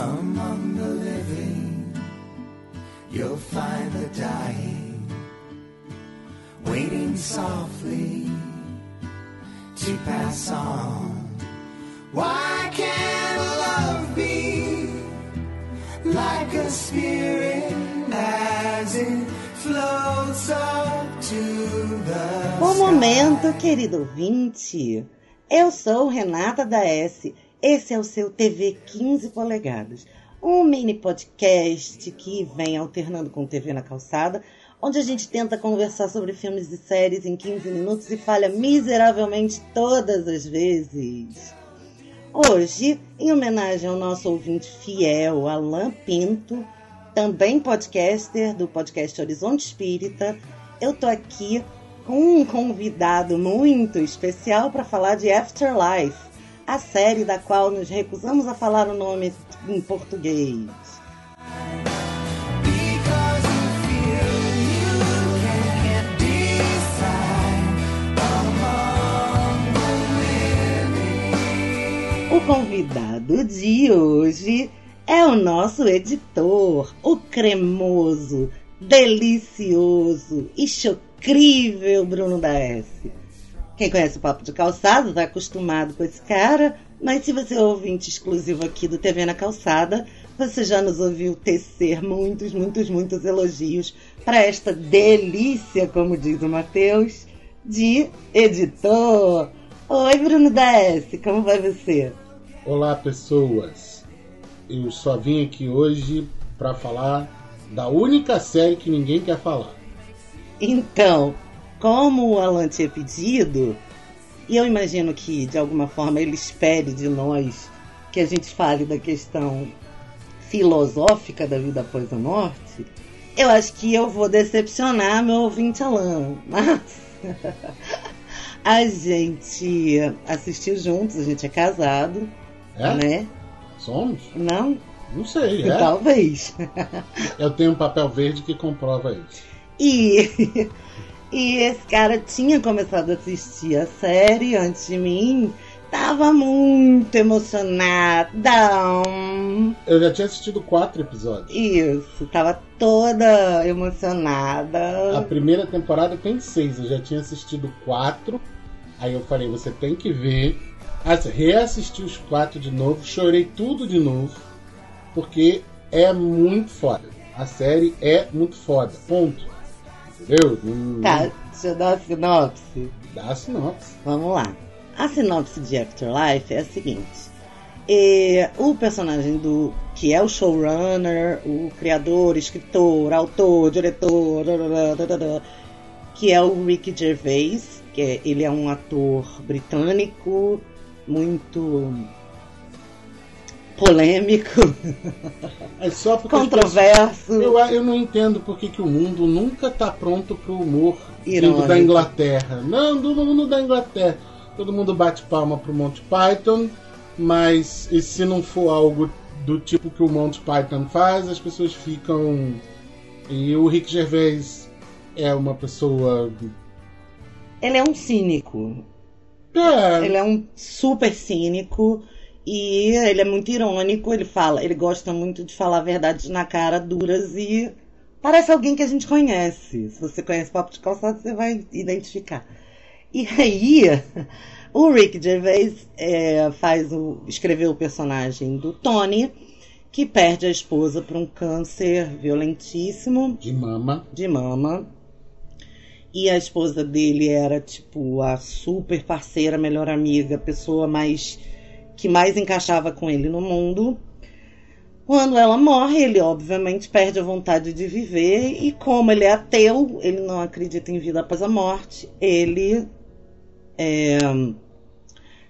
Among the living, you'll find the dying, waiting softly to pass on. Why can't love be like a spirit as it floats up to the Bom sky? momento, querido ouvinte. Eu sou Renata da S. Esse é o seu TV 15 polegadas, um mini podcast que vem alternando com TV na calçada, onde a gente tenta conversar sobre filmes e séries em 15 minutos e falha miseravelmente todas as vezes. Hoje, em homenagem ao nosso ouvinte fiel, Alain Pinto, também podcaster do podcast Horizonte Espírita, eu tô aqui com um convidado muito especial para falar de Afterlife, a série da qual nos recusamos a falar o nome em português. O convidado de hoje é o nosso editor, o cremoso, delicioso e chocrível Bruno da S. Quem conhece o Papo de Calçada está acostumado com esse cara, mas se você é ouvinte exclusivo aqui do TV na Calçada, você já nos ouviu tecer muitos, muitos, muitos elogios para esta delícia, como diz o Matheus, de editor. Oi, Bruno da S, como vai você? Olá, pessoas. Eu só vim aqui hoje para falar da única série que ninguém quer falar. Então, como o Alan tinha pedido, e eu imagino que de alguma forma ele espere de nós que a gente fale da questão filosófica da vida após a morte, eu acho que eu vou decepcionar meu ouvinte Alan. Mas a gente assistiu juntos, a gente é casado, É? né? Somos? Não? Não sei, é. Talvez. Eu tenho um papel verde que comprova isso. E, e esse cara tinha começado a assistir a série antes de mim. Tava muito emocionada. Eu já tinha assistido quatro episódios. Isso, tava toda A emocionada. primeira temporada tem seis, eu já tinha assistido quatro. Aí eu falei, você tem que ver. Assim, reassisti os quatro de novo, chorei tudo de novo, porque é muito foda. A série é muito foda. Ponto. Entendeu? Não- Tá, deixa eu dar a sinopse. Dá a sinopse. Vamos lá. A sinopse de Afterlife é a seguinte. É, o personagem do que é o showrunner, o criador, escritor, autor, diretor, que é o Ricky Gervais, que é- ele é um ator britânico muito polêmico, É só controverso. Eu, eu não entendo por que, que o mundo nunca tá pronto pro humor Irônico. da Inglaterra. Não, do mundo da Inglaterra. Todo mundo bate palma pro Monty Python, mas e se não for algo do tipo que o Monty Python faz, as pessoas ficam. E o Rick Gervais é uma pessoa. Ele é um cínico. É, Ele é um super cínico e ele é muito irônico. Ele fala, ele gosta muito de falar verdades na cara, duras e parece alguém que a gente conhece. Se você conhece Papo de Calçado, você vai identificar. E aí, o Rick Gervais é, faz o, escreveu o personagem do Tony, que perde a esposa por um câncer violentíssimo de mama. de mama. E a esposa dele era tipo a super parceira, melhor amiga, pessoa mais que mais encaixava com ele no mundo. Quando ela morre, ele obviamente perde a vontade de viver e como ele é ateu, ele não acredita em vida após a morte, ele é,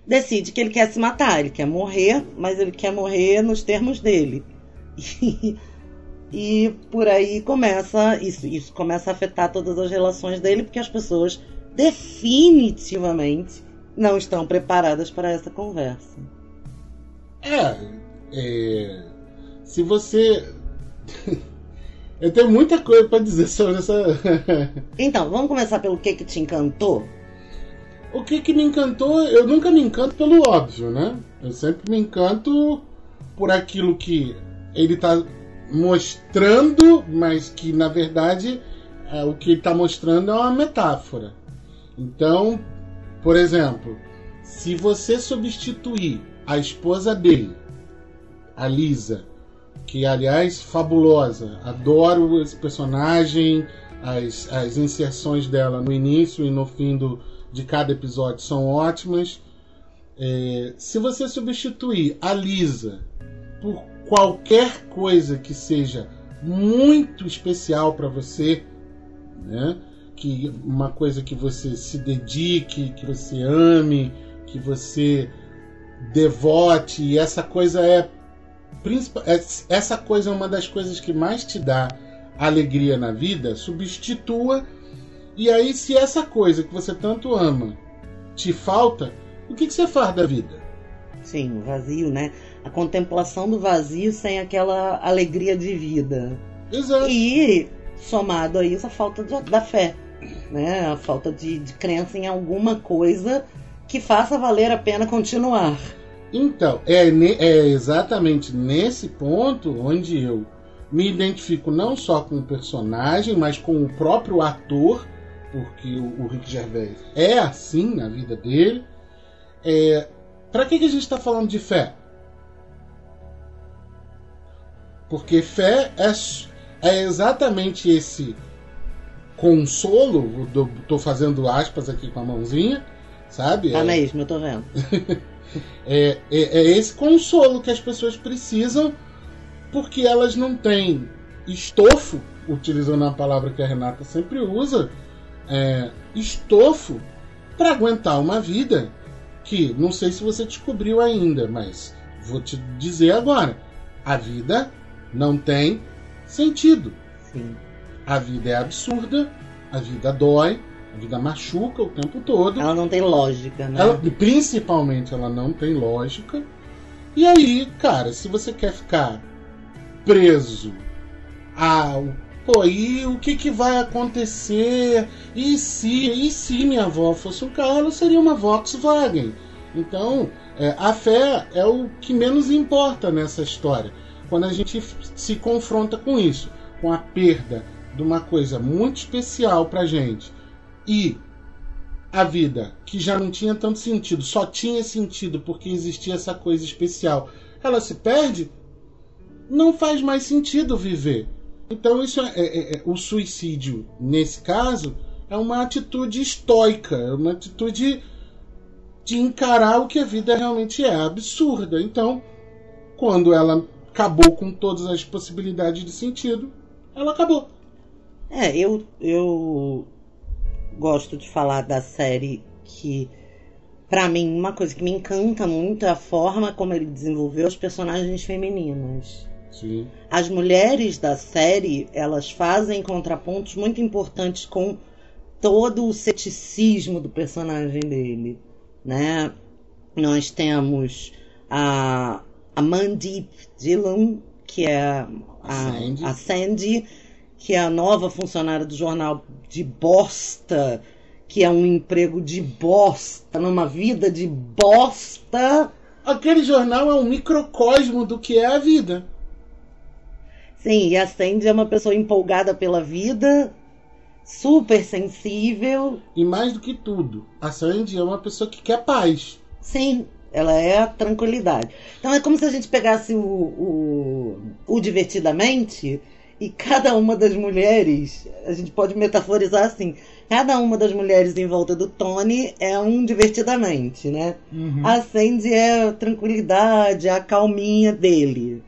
decide que ele quer se matar, ele quer morrer, mas ele quer morrer nos termos dele. E, e por aí começa isso, isso começa a afetar todas as relações dele, porque as pessoas definitivamente não estão preparadas para essa conversa. É, é, se você. Eu tenho muita coisa pra dizer sobre essa. Então, vamos começar pelo que que te encantou? o que que me encantou? Eu nunca me encanto pelo óbvio, né? Eu sempre me encanto por aquilo que ele está mostrando, mas que na verdade é, o que ele está mostrando é uma metáfora. Então, por exemplo, se você substituir a esposa dele, a Lisa, que aliás fabulosa, adoro esse personagem, as, as inserções dela no início e no fim do, de cada episódio são ótimas. É, se você substituir a Lisa por qualquer coisa que seja muito especial para você, né? que uma coisa que você se dedique, que você ame, que você devote, e essa coisa é, é essa coisa é uma das coisas que mais te dá alegria na vida, substitua. E aí, se essa coisa que você tanto ama te falta, o que, que você faz da vida? Sim, o vazio, né? A contemplação do vazio sem aquela alegria de vida. Exato. E somado a isso a falta de, da fé, né? A falta de, de crença em alguma coisa que faça valer a pena continuar. Então, é, é exatamente nesse ponto onde eu me identifico não só com o personagem, mas com o próprio ator, porque o, o Rick Gervais é assim na vida dele. É, para que, que a gente está falando de fé? Porque fé é, é exatamente esse consolo, tô fazendo aspas aqui com a mãozinha, sabe? Tá É- mesmo, eu tô vendo. é, é, é esse consolo que as pessoas precisam porque elas não têm estofo, utilizando a palavra que a Renata sempre usa, é, estofo para aguentar uma vida que não sei se você descobriu ainda, mas vou te dizer agora: a vida não tem sentido. Sim. A vida é absurda, a vida dói, a vida machuca o tempo todo. Ela não tem lógica, né? Ela- principalmente ela não tem lógica. E aí, cara, se você quer ficar preso ao. Pô, e o que, que vai acontecer? E se, e se minha avó fosse um carro, ela seria uma Volkswagen. Então, é, a fé é o que menos importa nessa história. Quando a gente se confronta com isso, com a perda de uma coisa muito especial pra gente e a vida, que já não tinha tanto sentido, só tinha sentido porque existia essa coisa especial, ela se perde, não faz mais sentido viver. Então isso é, é- é- o suicídio nesse caso é uma atitude estoica, é uma atitude de encarar o que a vida realmente é, absurda. Então, quando ela acabou com todas as possibilidades de sentido, ela acabou. É, eu, eu gosto de falar da série que, pra mim, uma coisa que me encanta muito é a forma como ele desenvolveu os personagens femininos. Sim. As mulheres da série, elas fazem contrapontos muito importantes com todo o ceticismo do personagem dele, né? Nós temos a, a Mandeep Dillon, que é a, Sandy. a Sandy, que é a nova funcionária do jornal de bosta, que é um emprego de bosta, numa vida de bosta. Aquele jornal é um microcosmo do que é a vida. Sim, e a Sandy é uma pessoa empolgada pela vida, super sensível. E mais do que tudo, a Sandy é uma pessoa que quer paz. Sim, ela é a tranquilidade. Então é como se a gente pegasse o, o, o divertidamente e cada uma das mulheres, a gente pode metaforizar assim, cada uma das mulheres em volta do Tony é um divertidamente, né? A Sandy é a tranquilidade, a calminha dele.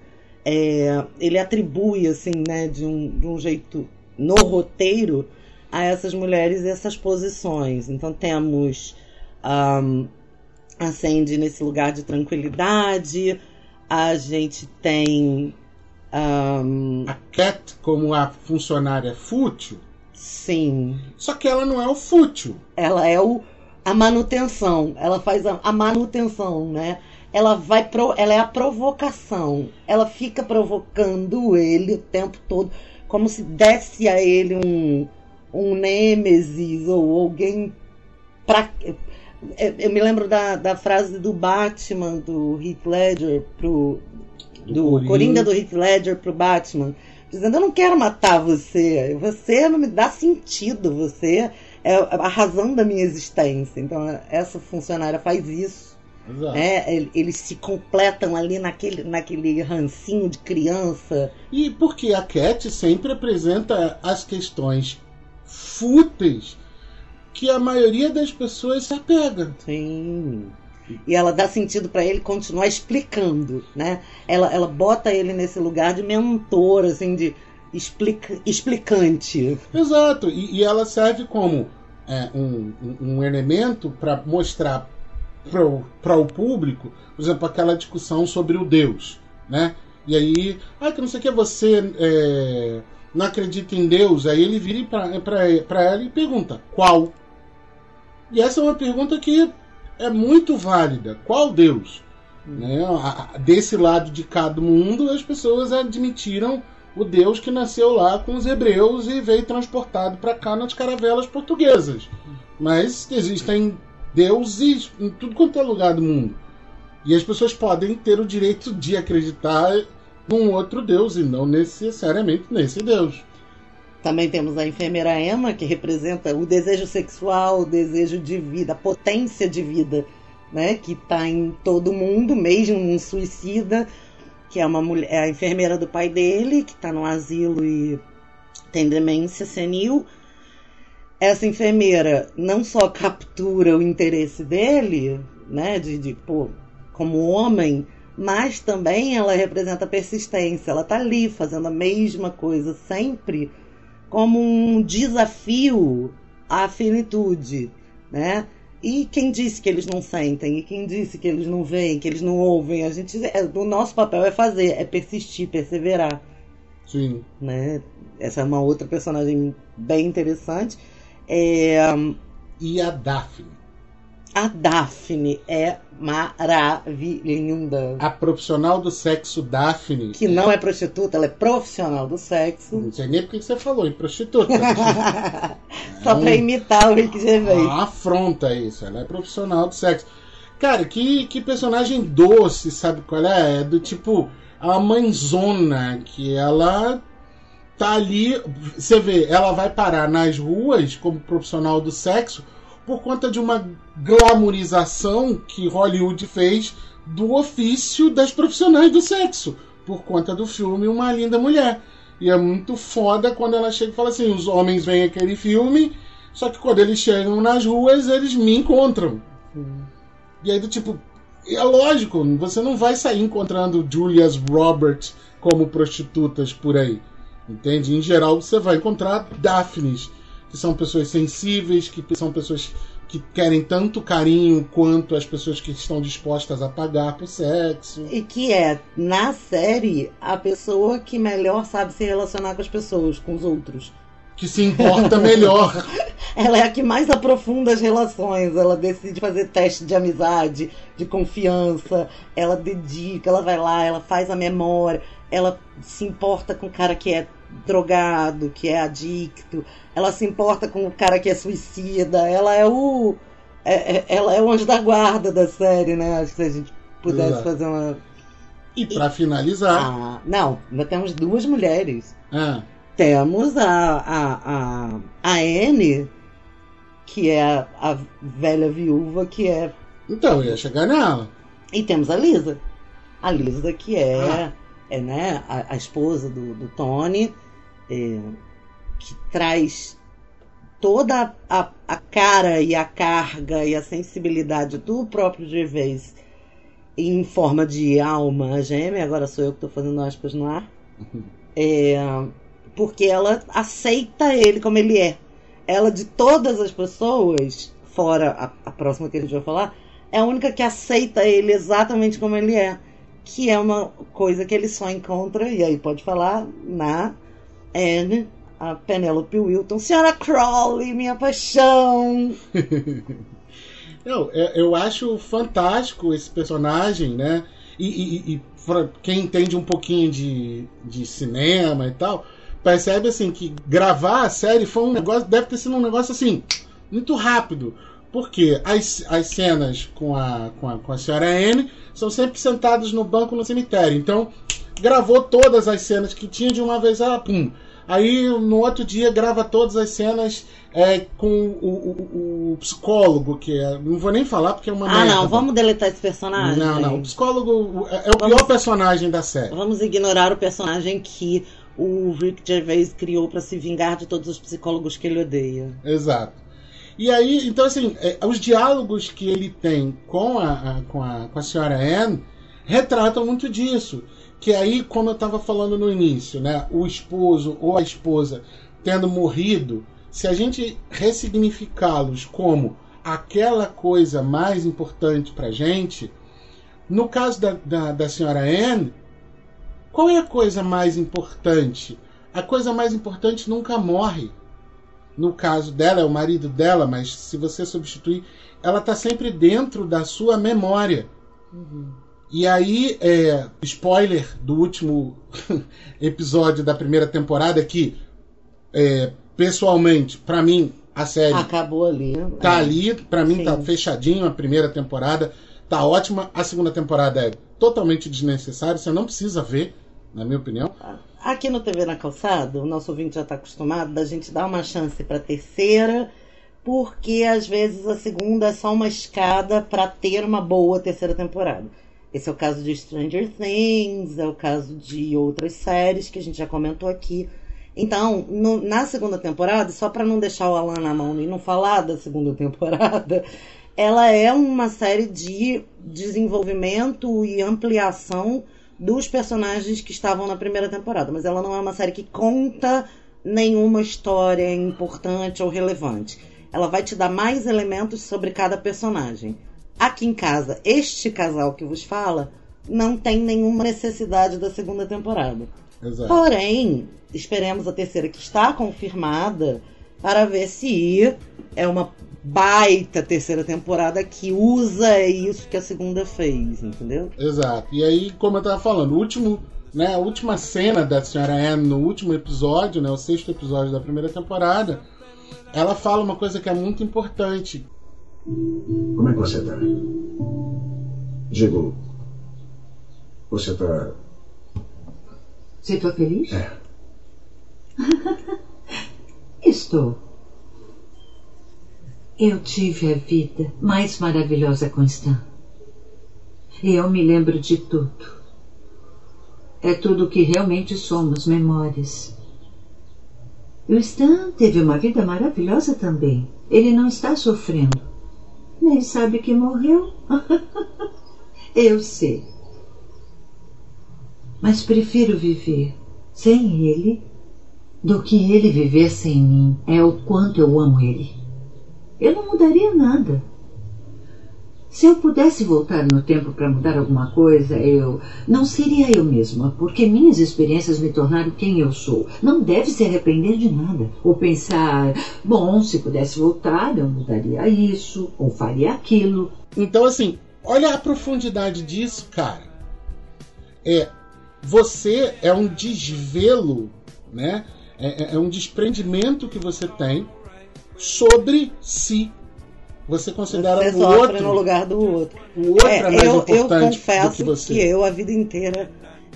É, ele atribui, assim, né, de um, de um jeito no roteiro a essas mulheres essas posições. Então temos ahm, a Sandy nesse lugar de tranquilidade, a gente tem. Ahm, A Cat, como a funcionária fútil, sim, só que ela não é o fútil. ela é o, a manutenção, ela faz a, a manutenção, né? Ela vai pro, ela é a provocação. Ela fica provocando ele o tempo todo, como se desse a ele um um nêmesis ou alguém pra eu, eu me lembro da, da frase do Batman do Heath Ledger pro do, Coringa. Coringa do Heath Ledger pro Batman, dizendo: Eu não quero matar você, você não me dá sentido, você é a razão da minha existência. Então, essa funcionária faz isso. Exato. Né? Eles se completam ali naquele, naquele rancinho de criança. E porque a Cat sempre apresenta as questões fúteis que a maioria das pessoas se apega. Sim. E ela dá sentido para ele continuar explicando, né? Ela, ela bota ele nesse lugar de mentor, assim, de explica, explicante. Exato. E, e ela serve como é, um, um elemento para mostrar para o público, por exemplo, aquela discussão sobre o Deus, né? E aí, ah, que não sei o que, você é, não acredita em Deus? Aí ele vira para ela e pergunta, qual? E essa é uma pergunta que é muito válida. Qual Deus? Né? Desse lado de cada mundo, as pessoas admitiram o Deus que nasceu lá com os hebreus e veio transportado para cá nas caravelas portuguesas. Mas existem deuses em tudo quanto é lugar do mundo. E as pessoas podem ter o direito de acreditar num outro Deus e não necessariamente nesse Deus. Também temos a enfermeira Emma, que representa o desejo sexual, o desejo de vida, a potência de vida, né? Que está em todo mundo, mesmo um suicida, que é uma mulher, é a enfermeira do pai dele, que está no asilo e tem demência senil. Essa enfermeira não só captura o interesse dele, né? De, de pô, como homem, mas também ela representa persistência. Ela está ali fazendo a mesma coisa sempre como um desafio à finitude, né? E quem disse que eles não sentem? E quem disse que eles não veem, que eles não ouvem? A gente, é, o nosso papel é fazer, é persistir, perseverar. Sim. Né? Essa é uma outra personagem bem interessante. É, e a Daphne? A Daphne é maravilhosa. A profissional do sexo Daphne. Que não é prostituta, ela é profissional do sexo. Não sei nem porque você falou em prostituta. Só pra imitar o Rick Gervais. Uma afronta isso, ela é profissional do sexo. Cara, que, que personagem doce, sabe qual é? É do tipo a mãezona, que ela tá ali. Você vê, ela vai parar nas ruas como profissional do sexo por conta de uma glamorização que Hollywood fez do ofício das profissionais do sexo, por conta do filme Uma Linda Mulher. E é muito foda quando ela chega e fala assim: os homens veem aquele filme, só que quando eles chegam nas ruas, eles me encontram. E aí, do tipo, é lógico, você não vai sair encontrando Julias Roberts como prostitutas por aí. Entende? Em geral, você vai encontrar Daphnes que são pessoas sensíveis, que são pessoas que querem tanto carinho quanto as pessoas que estão dispostas a pagar por sexo. E que é, na série, a pessoa que melhor sabe se relacionar com as pessoas, com os outros. Que se importa melhor. ela é a que mais aprofunda as relações. Ela decide fazer teste de amizade, de confiança. Ela dedica, ela vai lá, ela faz a memória. Ela se importa com o cara que é drogado, que é adicto, ela se importa com o cara que é suicida, ela é o. É, é, ela é o anjo da guarda da série, né? Acho que se a gente pudesse Exato. fazer uma. E para finalizar. Ah, não, ainda temos duas mulheres. Ah, Temos a, a, a, a Anne, que é a, a velha viúva, que é. então, eu ia chegar nela. E temos a Lisa. A Lisa, que é, Ah. É né, a, a esposa do, do Tony, é, que traz toda a, a cara e a carga e a sensibilidade do próprio Gervais em forma de alma gêmea. Agora sou eu que estou fazendo aspas no ar. É, porque ela aceita ele como ele é. Ela, de todas as pessoas, fora a, a próxima que a gente vai falar, é a única que aceita ele exatamente como ele é. Que é uma coisa que ele só encontra, e aí pode falar, na Anne, a Penelope Wilton. Senhora Crowley, minha paixão! Eu, é- eu acho fantástico esse personagem, né? E, e- e quem entende um pouquinho de, de cinema e tal, percebe assim que gravar a série foi um negócio, deve ter sido um negócio assim, muito rápido. Porque as, as cenas com a, com, a, com a senhora Anne são sempre sentados no banco no cemitério. Então, gravou todas as cenas que tinha de uma vez, ah, pum. Aí no outro dia grava todas as cenas é, com o, o- o psicólogo, que é, não vou nem falar porque é uma Ah, merda. não, vamos deletar esse personagem. Não, não, o psicólogo é, é o Vamos- pior personagem da série. Vamos ignorar o personagem que o Rick Gervais criou pra se vingar de todos os psicólogos que ele odeia. Exato. E aí, então assim, é, os diálogos que ele tem com a, a- com a, com a senhora Anne retratam muito disso. Que aí, como eu estava falando no início, né, o esposo ou a esposa tendo morrido, se a gente ressignificá-los como aquela coisa mais importante pra gente, no caso da, da, da senhora Anne, qual é a coisa mais importante? A coisa mais importante nunca morre no caso dela, é o marido dela, mas se você substituir, ela está sempre dentro da sua memória. E aí, é, spoiler do último episódio da primeira temporada, que é, pessoalmente, para mim, a série Acabou ali. tá É. ali, para mim Sim. tá fechadinho a primeira temporada, tá ótima. A segunda temporada é totalmente desnecessária, você não precisa ver, na minha opinião. Aqui no TV na Calçada, o nosso ouvinte já está acostumado da gente dar uma chance para terceira, porque às vezes a segunda é só uma escada para ter uma boa terceira temporada. Esse é o caso de Stranger Things, é o caso de outras séries que a gente já comentou aqui. Então, no- na segunda temporada, só para não deixar o Alan na mão e não falar da segunda temporada, ela é uma série de desenvolvimento e ampliação dos personagens que estavam na primeira temporada, mas ela não é uma série que conta nenhuma história importante ou relevante. Ela vai te dar mais elementos sobre cada personagem. Aqui em casa, este casal que vos fala não tem nenhuma necessidade da segunda temporada. Exato. Porém, esperemos a terceira que está confirmada para ver se é uma baita terceira temporada que usa isso que a segunda fez, entendeu? Exato. E aí, como eu tava falando, o último, né, a última cena da senhora Anne no último episódio, né, o sexto episódio da primeira temporada, ela fala uma coisa que é muito importante. Como é que você tá? Digo, você tá. Você está feliz? É. Estou. Eu tive a vida mais maravilhosa com Stan. E eu me lembro de tudo. É tudo o que realmente somos, memórias. E o Stan teve uma vida maravilhosa também. Ele não está sofrendo. Nem sabe que morreu. eu sei. Mas prefiro viver sem ele do que ele viver sem mim. É o quanto eu amo ele. Eu não mudaria nada. Se eu pudesse voltar no tempo para mudar alguma coisa, eu não seria eu mesma, porque minhas experiências me tornaram quem eu sou. Não deve se arrepender de nada. Ou pensar, bom, se pudesse voltar, eu mudaria isso, ou faria aquilo. Então, assim, olha a profundidade disso, cara. É, você é um desvelo, né? É, é- é um desprendimento que você tem sobre si. Você considera Você o outro, no lugar do outro. o outro é, É, mais eu, eu importante do confesso que você. que eu a vida inteira.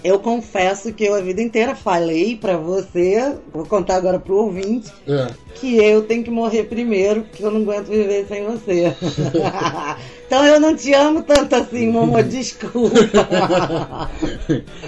Eu confesso que eu a vida inteira falei pra você, vou contar agora pro ouvinte, É. que eu tenho que morrer primeiro, porque eu não aguento viver sem você. então eu não te amo tanto assim, Momo, desculpa.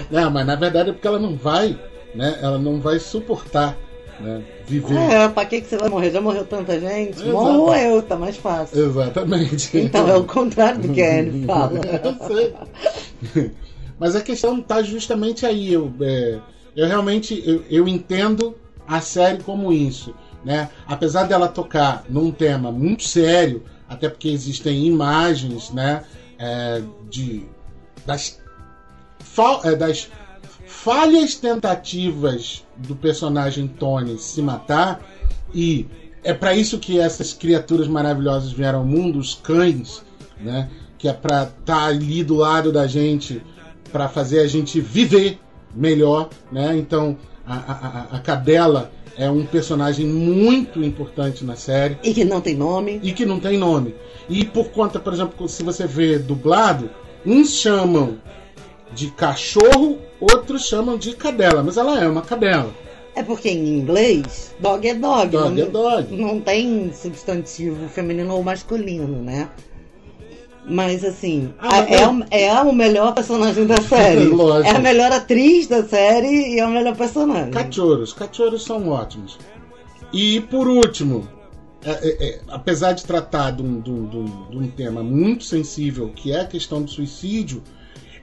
não, mas na verdade é porque ela não vai, né? Ela não vai suportar, né? Viver. é, pra que, que você vai morrer? Já morreu tanta gente? Exato. Morro eu, tá mais fácil. Exatamente. Então é o contrário do que a Anne fala. eu sei. Mas a questão está justamente aí. Eu, é, eu realmente eu, eu entendo a série como isso. Né? Apesar dela tocar num tema muito sério, até porque existem imagens né, é, de, das, fal- é, das falhas tentativas do personagem Tony se matar, e é para isso que essas criaturas maravilhosas vieram ao mundo, os cães, né? que é para estar ali do lado da gente, para fazer a gente viver melhor, né? Então a, a, a- a cadela é um personagem muito importante na série E que não tem nome. e que não tem nome. E por conta, por exemplo, se você vê dublado, uns chamam de cachorro, outros chamam de cadela, mas ela é uma cadela. É porque em inglês, dog é dog. Dog não, é dog. Não tem substantivo feminino ou masculino, né? Mas assim, Ah, mas é, é- o, é o melhor personagem da série. Lógico. É a melhor atriz da série e é o melhor personagem. Cachorros, cachorros são ótimos. E por último, é- é- é, apesar de tratar de um- de um- de um tema muito sensível, que é a questão do suicídio,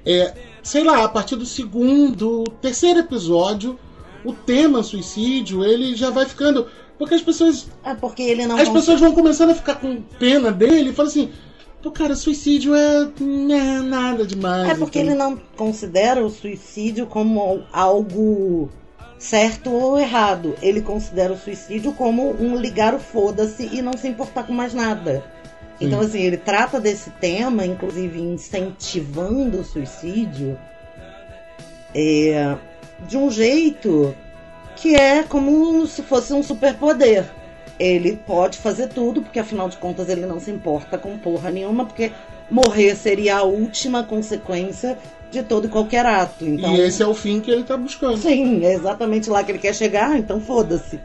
é, sei lá, a partir do segundo, terceiro episódio, o tema suicídio, ele já vai ficando. Porque as pessoas. É porque ele não As pessoas vão começando a ficar com pena dele e falam assim. Pô, cara, suicídio é. É nada demais. É porque então- ele não considera o suicídio como algo certo ou errado. Ele considera o suicídio como um ligar o foda-se e não se importar com mais nada. Então, assim, ele trata desse tema, inclusive incentivando o suicídio, é, de um jeito que é como se fosse um superpoder. Ele pode fazer tudo, porque afinal de contas ele não se importa com porra nenhuma, porque morrer seria a última consequência de todo e qualquer ato. Então, E esse é o fim que ele tá buscando. Sim, é exatamente lá que ele quer chegar, então foda-se.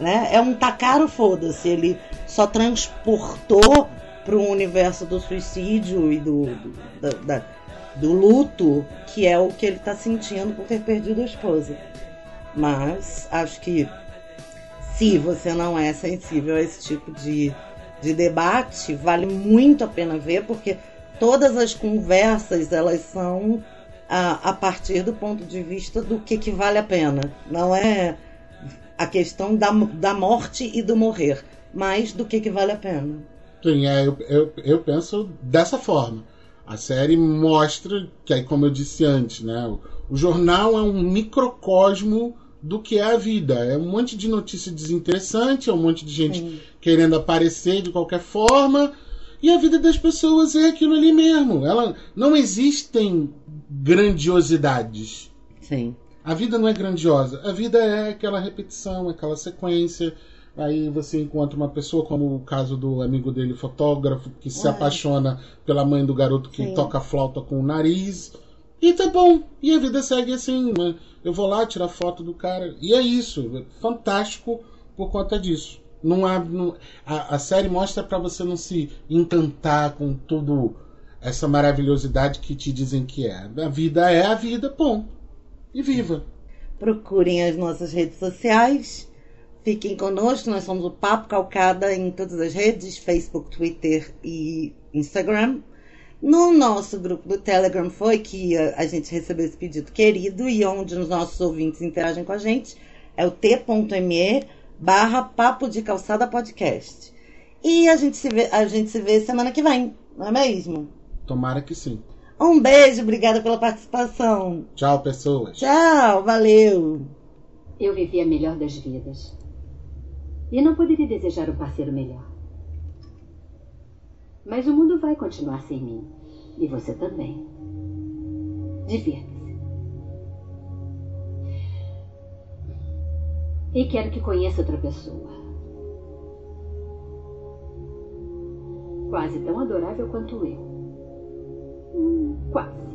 Né? É um tacar o foda-se. Ele só transportou para o universo do suicídio e do, do, da- da- do luto, que é o que ele está sentindo por ter perdido a esposa. Mas acho que se você não é sensível a esse tipo de, de debate, vale muito a pena ver, porque todas as conversas elas são a, a partir do ponto de vista do que, que vale a pena. Não é a questão da, da morte e do morrer, mas do que, que vale a pena. Sim, é, eu, eu, eu penso dessa forma. A série mostra que, aí, como eu disse antes, né, o, o jornal é um microcosmo do que é a vida. É um monte de notícia desinteressante, é um monte de gente Sim. querendo aparecer de qualquer forma. E a vida das pessoas é aquilo ali mesmo. Ela, não existem grandiosidades. Sim. A vida não é grandiosa. A vida é aquela repetição, aquela sequência. Aí você encontra uma pessoa, como o caso do amigo dele, fotógrafo, que se É. apaixona pela mãe do garoto que Sim. toca flauta com o nariz. E tá bom. E a vida segue assim. né? Eu vou lá tirar foto do cara. E é isso. Fantástico por conta disso. Não há, não- a, a série mostra pra você não se encantar com tudo essa maravilhosidade que te dizem que é. A vida é a vida, ponto. E viva. Procurem as nossas redes sociais. Fiquem conosco, nós somos o Papo Calcada em todas as redes, Facebook, Twitter e Instagram. No nosso grupo do Telegram foi que a, gente recebeu esse pedido querido e onde os nossos ouvintes interagem com a gente é o t.me barra Papo de Calçada Podcast. E a gente, se vê, a gente se vê semana que vem, não é mesmo? Tomara que sim. Um beijo, obrigada pela participação. Tchau, pessoas. Tchau, valeu. Eu vivi a melhor das vidas. E não poderia desejar um parceiro melhor. Mas o mundo vai continuar sem mim. E você também. Divirta-se. E quero que conheça outra pessoa. Quase tão adorável quanto eu. Hum, quase.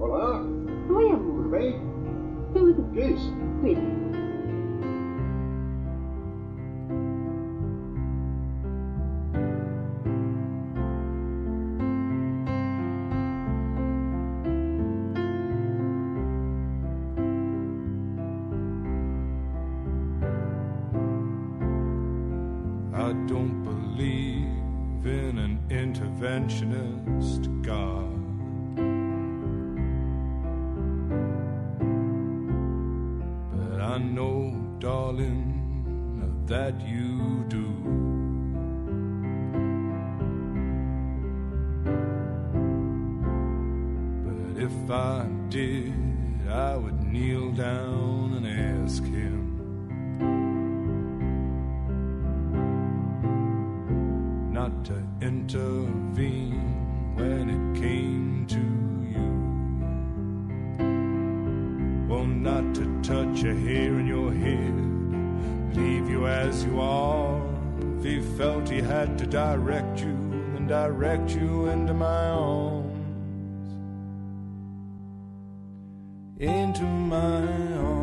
Olá, Oi, amor. tudo bem? Tudo. Que é isso? Cuida. Interventionist God. But I know, darling, that you do. But if I did, I would kneel down and ask him. not to when it came to you. Well, not to touch a hair in your head leave you as you are. If he felt he had to direct you, then direct you into my arms. Into my arms,